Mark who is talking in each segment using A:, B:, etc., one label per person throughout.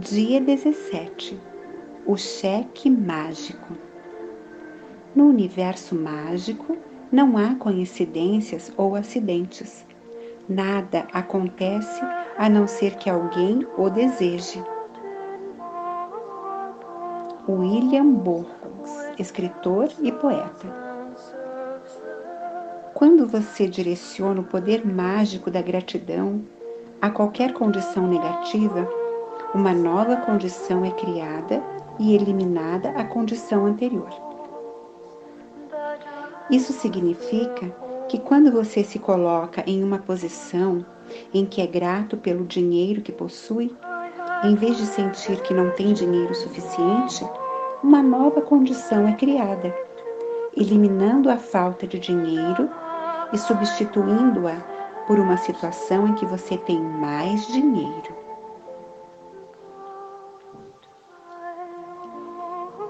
A: Dia 17 O cheque mágico. No universo mágico, não há coincidências ou acidentes. Nada acontece a não ser que alguém o deseje. William Burroughs, escritor e poeta. Quando você direciona o poder mágico da gratidão a qualquer condição negativa, uma nova condição é criada e eliminada a condição anterior. Isso significa que quando você se coloca em uma posição em que é grato pelo dinheiro que possui, em vez de sentir que não tem dinheiro suficiente, uma nova condição é criada, eliminando a falta de dinheiro e substituindo-a por uma situação em que você tem mais dinheiro.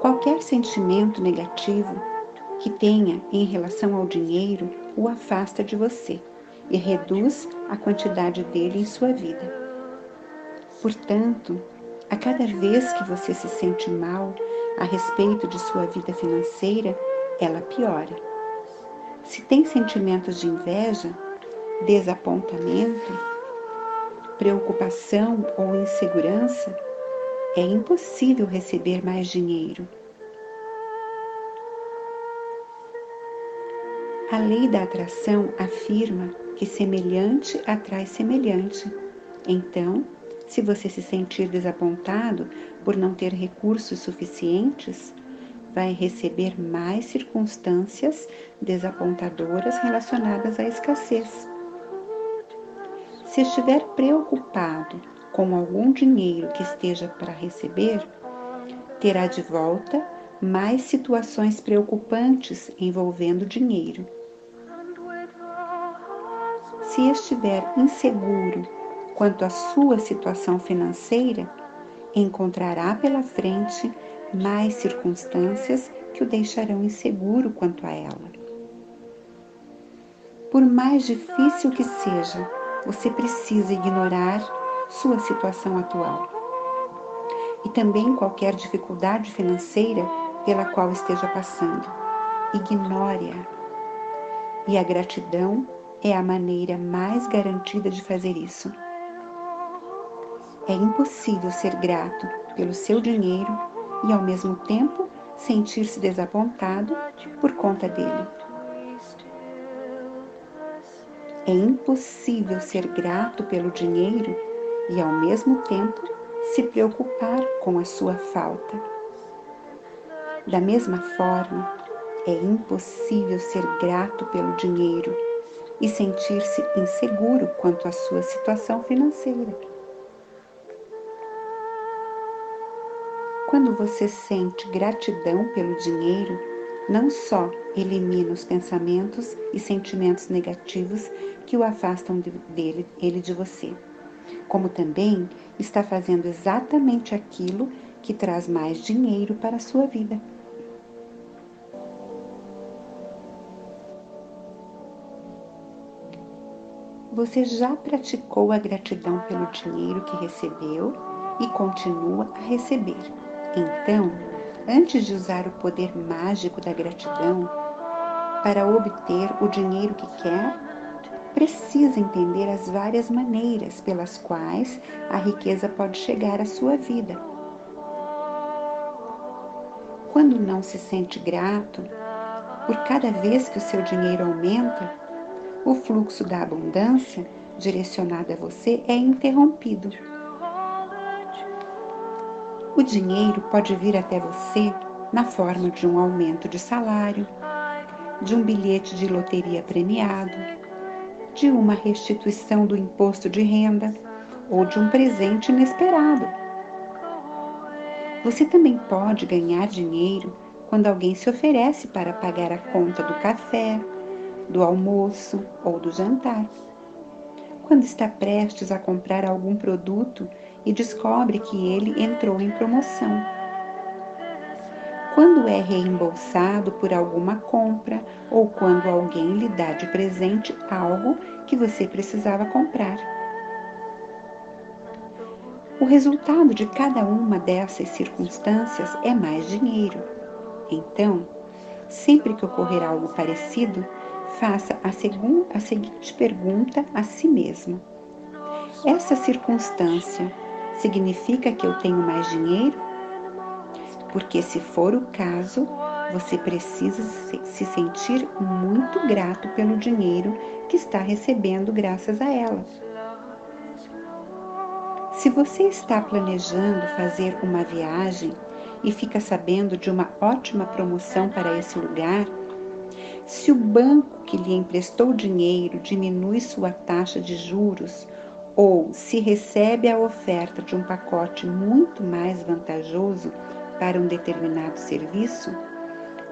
A: Qualquer sentimento negativo que tenha em relação ao dinheiro o afasta de você e reduz a quantidade dele em sua vida. Portanto, a cada vez que você se sente mal a respeito de sua vida financeira, ela piora. Se tem sentimentos de inveja, desapontamento, preocupação ou insegurança, é impossível receber mais dinheiro. A lei da atração afirma que semelhante atrai semelhante. Então, se você se sentir desapontado por não ter recursos suficientes, vai receber mais circunstâncias desapontadoras relacionadas à escassez. Se estiver preocupado com algum dinheiro que esteja para receber, terá de volta mais situações preocupantes envolvendo dinheiro. Se estiver inseguro quanto à sua situação financeira, encontrará pela frente mais circunstâncias que o deixarão inseguro quanto a ela. Por mais difícil que seja, você precisa ignorar sua situação atual. E também qualquer dificuldade financeira pela qual esteja passando. Ignore-a. E a gratidão é a maneira mais garantida de fazer isso. É impossível ser grato pelo seu dinheiro e ao mesmo tempo sentir-se desapontado por conta dele. É impossível ser grato pelo dinheiro e ao mesmo tempo se preocupar com a sua falta. Da mesma forma, é impossível ser grato pelo dinheiro e sentir-se inseguro quanto à sua situação financeira. Quando você sente gratidão pelo dinheiro, não só elimina os pensamentos e sentimentos negativos que o afastam dele, ele de você, como também está fazendo exatamente aquilo que traz mais dinheiro para a sua vida. Você já praticou a gratidão pelo dinheiro que recebeu e continua a receber. Então, antes de usar o poder mágico da gratidão para obter o dinheiro que quer, precisa entender as várias maneiras pelas quais a riqueza pode chegar à sua vida. Quando não se sente grato, por cada vez que o seu dinheiro aumenta, o fluxo da abundância direcionado a você é interrompido. O dinheiro pode vir até você na forma de um aumento de salário, de um bilhete de loteria premiado, de uma restituição do imposto de renda ou de um presente inesperado. Você também pode ganhar dinheiro quando alguém se oferece para pagar a conta do café, do almoço ou do jantar. Quando está prestes a comprar algum produto e descobre que ele entrou em promoção. Quando é reembolsado por alguma compra ou quando alguém lhe dá de presente algo que você precisava comprar. O resultado de cada uma dessas circunstâncias é mais dinheiro. Então, sempre que ocorrer algo parecido, faça a, a seguinte pergunta a si mesmo: Essa circunstância significa que eu tenho mais dinheiro? Porque, se for o caso, você precisa se sentir muito grato pelo dinheiro que está recebendo graças a ela. Se você está planejando fazer uma viagem e fica sabendo de uma ótima promoção para esse lugar, se o banco que lhe emprestou dinheiro diminui sua taxa de juros ou se recebe a oferta de um pacote muito mais vantajoso para um determinado serviço,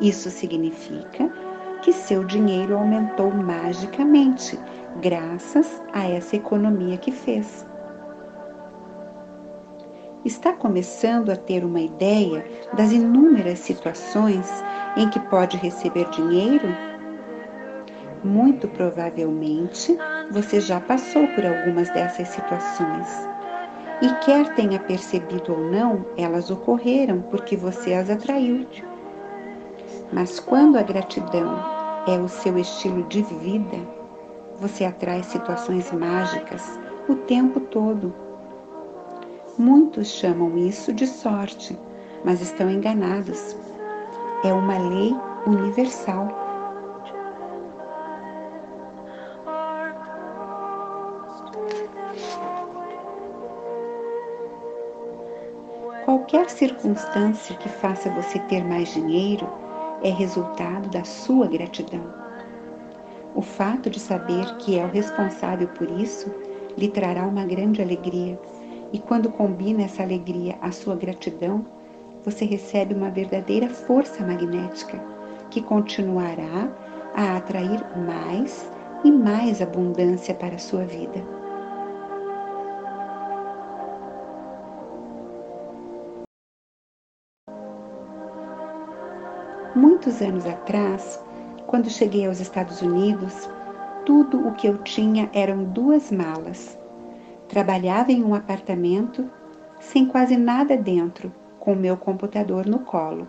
A: isso significa que seu dinheiro aumentou magicamente graças a essa economia que fez. Está começando a ter uma ideia das inúmeras situações em que pode receber dinheiro? Muito provavelmente você já passou por algumas dessas situações. E quer tenha percebido ou não, elas ocorreram porque você as atraiu. Mas quando a gratidão é o seu estilo de vida, você atrai situações mágicas o tempo todo. Muitos chamam isso de sorte, mas estão enganados. É uma lei universal. Qualquer circunstância que faça você ter mais dinheiro é resultado da sua gratidão. O fato de saber que é o responsável por isso lhe trará uma grande alegria, e quando combina essa alegria à sua gratidão, você recebe uma verdadeira força magnética que continuará a atrair mais e mais abundância para a sua vida. Muitos anos atrás, quando cheguei aos Estados Unidos, tudo o que eu tinha eram duas malas. Trabalhava em um apartamento sem quase nada dentro, com meu computador no colo.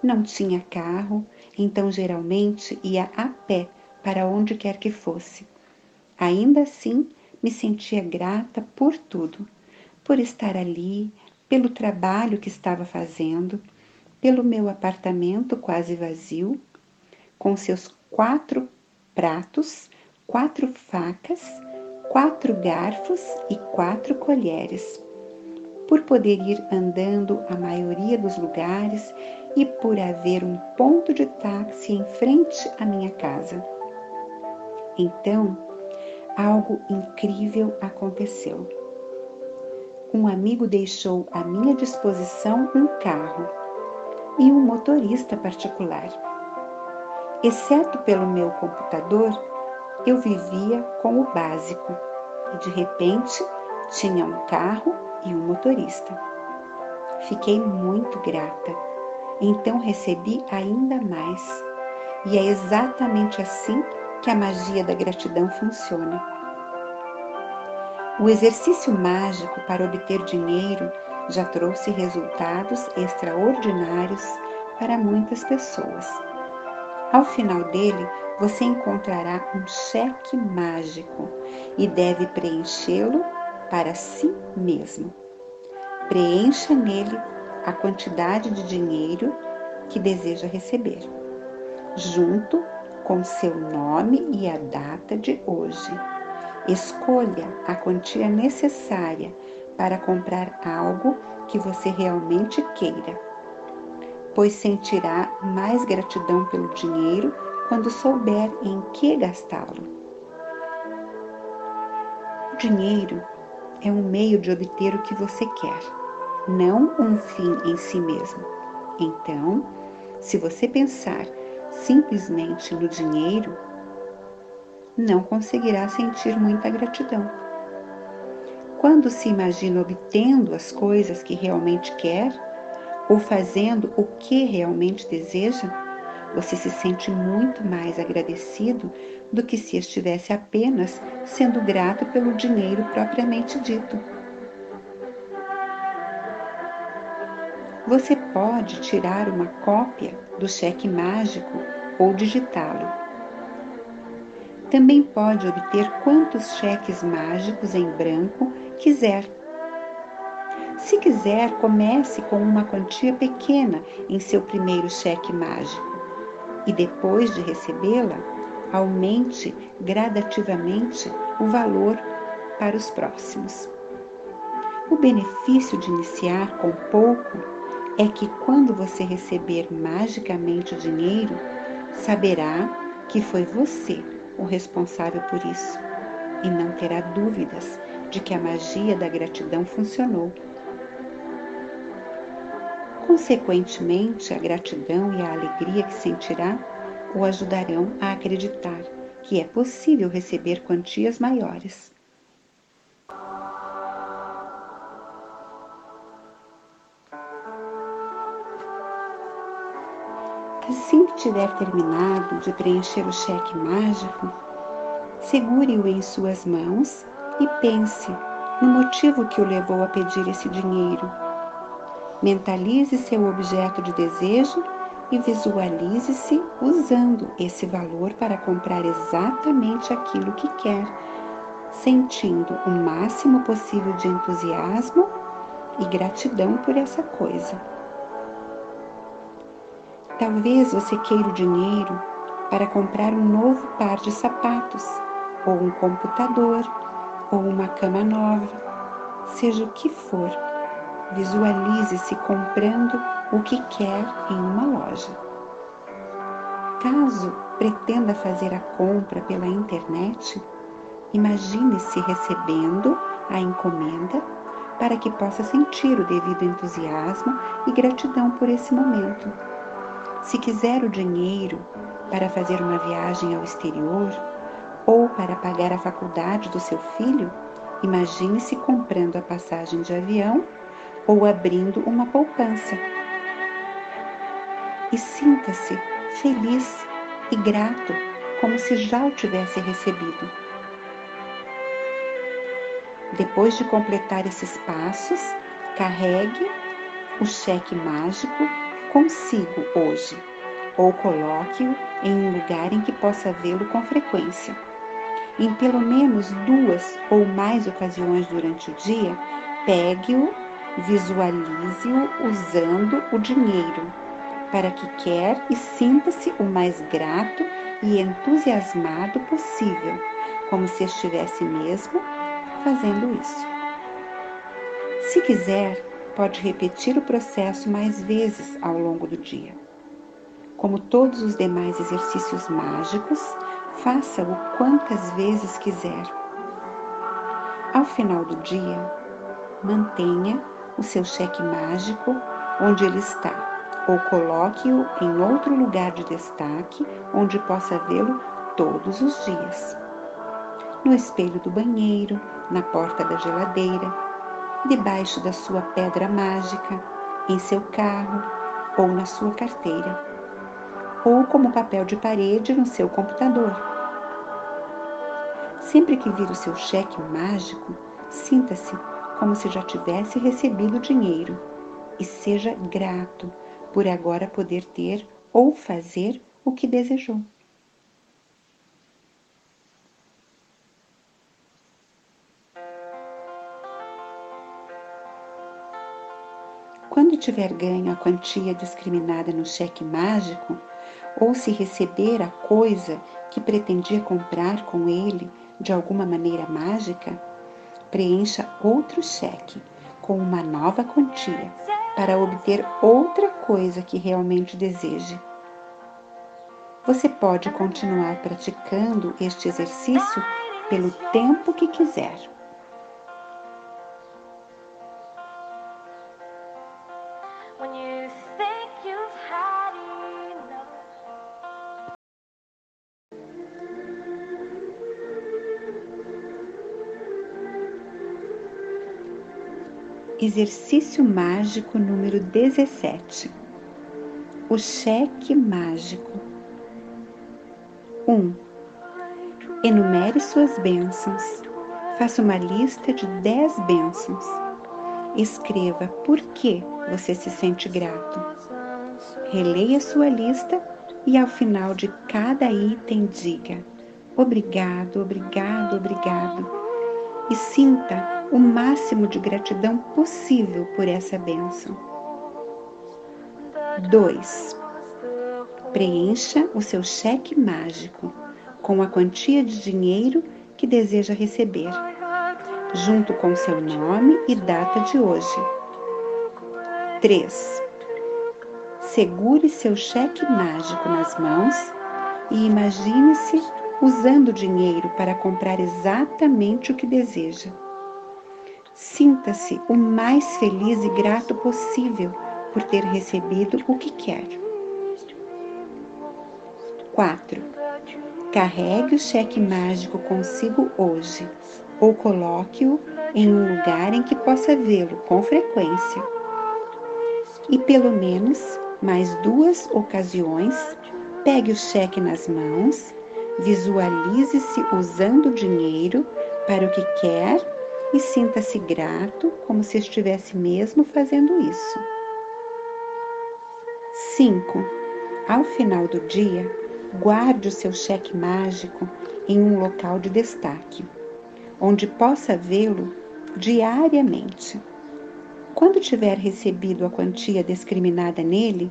A: Não tinha carro, então geralmente ia a pé para onde quer que fosse. Ainda assim, me sentia grata por tudo, por estar ali, pelo trabalho que estava fazendo pelo meu apartamento quase vazio, com seus quatro pratos, quatro facas, quatro garfos e quatro colheres, por poder ir andando a maioria dos lugares e por haver um ponto de táxi em frente à minha casa. Então, algo incrível aconteceu. Um amigo deixou à minha disposição um carro e um motorista particular. Exceto pelo meu computador, eu vivia com o básico e de repente tinha um carro e um motorista. Fiquei muito grata, então recebi ainda mais. E é exatamente assim que a magia da gratidão funciona. O exercício mágico para obter dinheiro já trouxe resultados extraordinários para muitas pessoas. Ao final dele, você encontrará um cheque mágico e deve preenchê-lo para si mesmo. Preencha nele a quantidade de dinheiro que deseja receber, junto com seu nome e a data de hoje. Escolha a quantia necessária para comprar algo que você realmente queira, pois sentirá mais gratidão pelo dinheiro quando souber em que gastá-lo. O dinheiro é um meio de obter o que você quer, não um fim em si mesmo. Então, se você pensar simplesmente no dinheiro, não conseguirá sentir muita gratidão quando se imagina obtendo as coisas que realmente quer ou fazendo o que realmente deseja, você se sente muito mais agradecido do que se estivesse apenas sendo grato pelo dinheiro propriamente dito. Você pode tirar uma cópia do cheque mágico ou digitá-lo também pode obter quantos cheques mágicos em branco quiser. Se quiser, comece com uma quantia pequena em seu primeiro cheque mágico e depois de recebê-la, aumente gradativamente o valor para os próximos. O benefício de iniciar com pouco é que quando você receber magicamente o dinheiro, saberá que foi você o responsável por isso e não terá dúvidas de que a magia da gratidão funcionou. Consequentemente, a gratidão e a alegria que sentirá o ajudarão a acreditar que é possível receber quantias maiores. Tiver terminado de preencher o cheque mágico, segure-o em suas mãos e pense no motivo que o levou a pedir esse dinheiro. Mentalize seu objeto de desejo e visualize-se usando esse valor para comprar exatamente aquilo que quer, sentindo o máximo possível de entusiasmo e gratidão por essa coisa. Talvez você queira o dinheiro para comprar um novo par de sapatos, ou um computador, ou uma cama nova, seja o que for. Visualize-se comprando o que quer em uma loja. Caso pretenda fazer a compra pela internet, imagine-se recebendo a encomenda para que possa sentir o devido entusiasmo e gratidão por esse momento. Se quiser o dinheiro para fazer uma viagem ao exterior ou para pagar a faculdade do seu filho, imagine-se comprando a passagem de avião ou abrindo uma poupança e sinta-se feliz e grato, como se já o tivesse recebido. Depois de completar esses passos, carregue o cheque mágico consigo hoje ou coloque-o em um lugar em que possa vê-lo com frequência. Em pelo menos duas ou mais ocasiões durante o dia, pegue-o, visualize-o usando o dinheiro para que quer e sinta-se o mais grato e entusiasmado possível, como se estivesse mesmo fazendo isso. Se quiser, pode repetir o processo mais vezes ao longo do dia. Como todos os demais exercícios mágicos, faça-o quantas vezes quiser. Ao final do dia, mantenha o seu cheque mágico onde ele está ou coloque-o em outro lugar de destaque onde possa vê-lo todos os dias. No espelho do banheiro, na porta da geladeira, debaixo da sua pedra mágica, em seu carro ou na sua carteira, ou como papel de parede no seu computador. Sempre que vir o seu cheque mágico, sinta-se como se já tivesse recebido o dinheiro e seja grato por agora poder ter ou fazer o que desejou. Tiver ganho a quantia discriminada no cheque mágico, ou se receber a coisa que pretendia comprar com ele de alguma maneira mágica, preencha outro cheque com uma nova quantia para obter outra coisa que realmente deseje. Você pode continuar praticando este exercício pelo tempo que quiser. Exercício mágico número 17. O cheque mágico. 1. Um, enumere suas bênçãos. Faça uma lista de 10 bênçãos. escreva por que você se sente grato. Releia sua lista e ao final de cada item diga: Obrigado, obrigado, obrigado. E sinta o máximo de gratidão possível por essa bênção. 2. Preencha o seu cheque mágico com a quantia de dinheiro que deseja receber, junto com seu nome e data de hoje. 3. Segure seu cheque mágico nas mãos e imagine-se usando o dinheiro para comprar exatamente o que deseja. Sinta-se o mais feliz e grato possível por ter recebido o que quer. 4. Carregue o cheque mágico consigo hoje ou coloque-o em um lugar em que possa vê-lo com frequência. E pelo menos mais duas ocasiões, pegue o cheque nas mãos Visualize-se usando o dinheiro para o que quer e sinta-se grato como se estivesse mesmo fazendo isso. 5. Ao final do dia, guarde o seu cheque mágico em um local de destaque, onde possa vê-lo diariamente. Quando tiver recebido a quantia discriminada nele,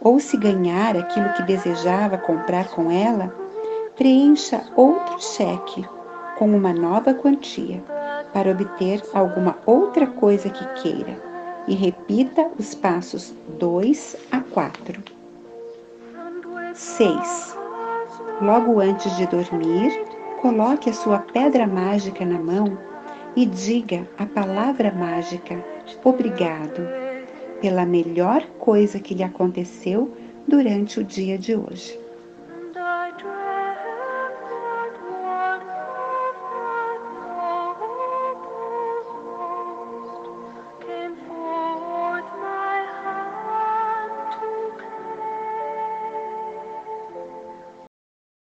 A: ou se ganhar aquilo que desejava comprar com ela, preencha outro cheque com uma nova quantia para obter alguma outra coisa que queira e repita os passos 2 a 4. 6. Logo antes de dormir, coloque a sua pedra mágica na mão e diga a palavra mágica obrigado pela melhor coisa que lhe aconteceu durante o dia de hoje.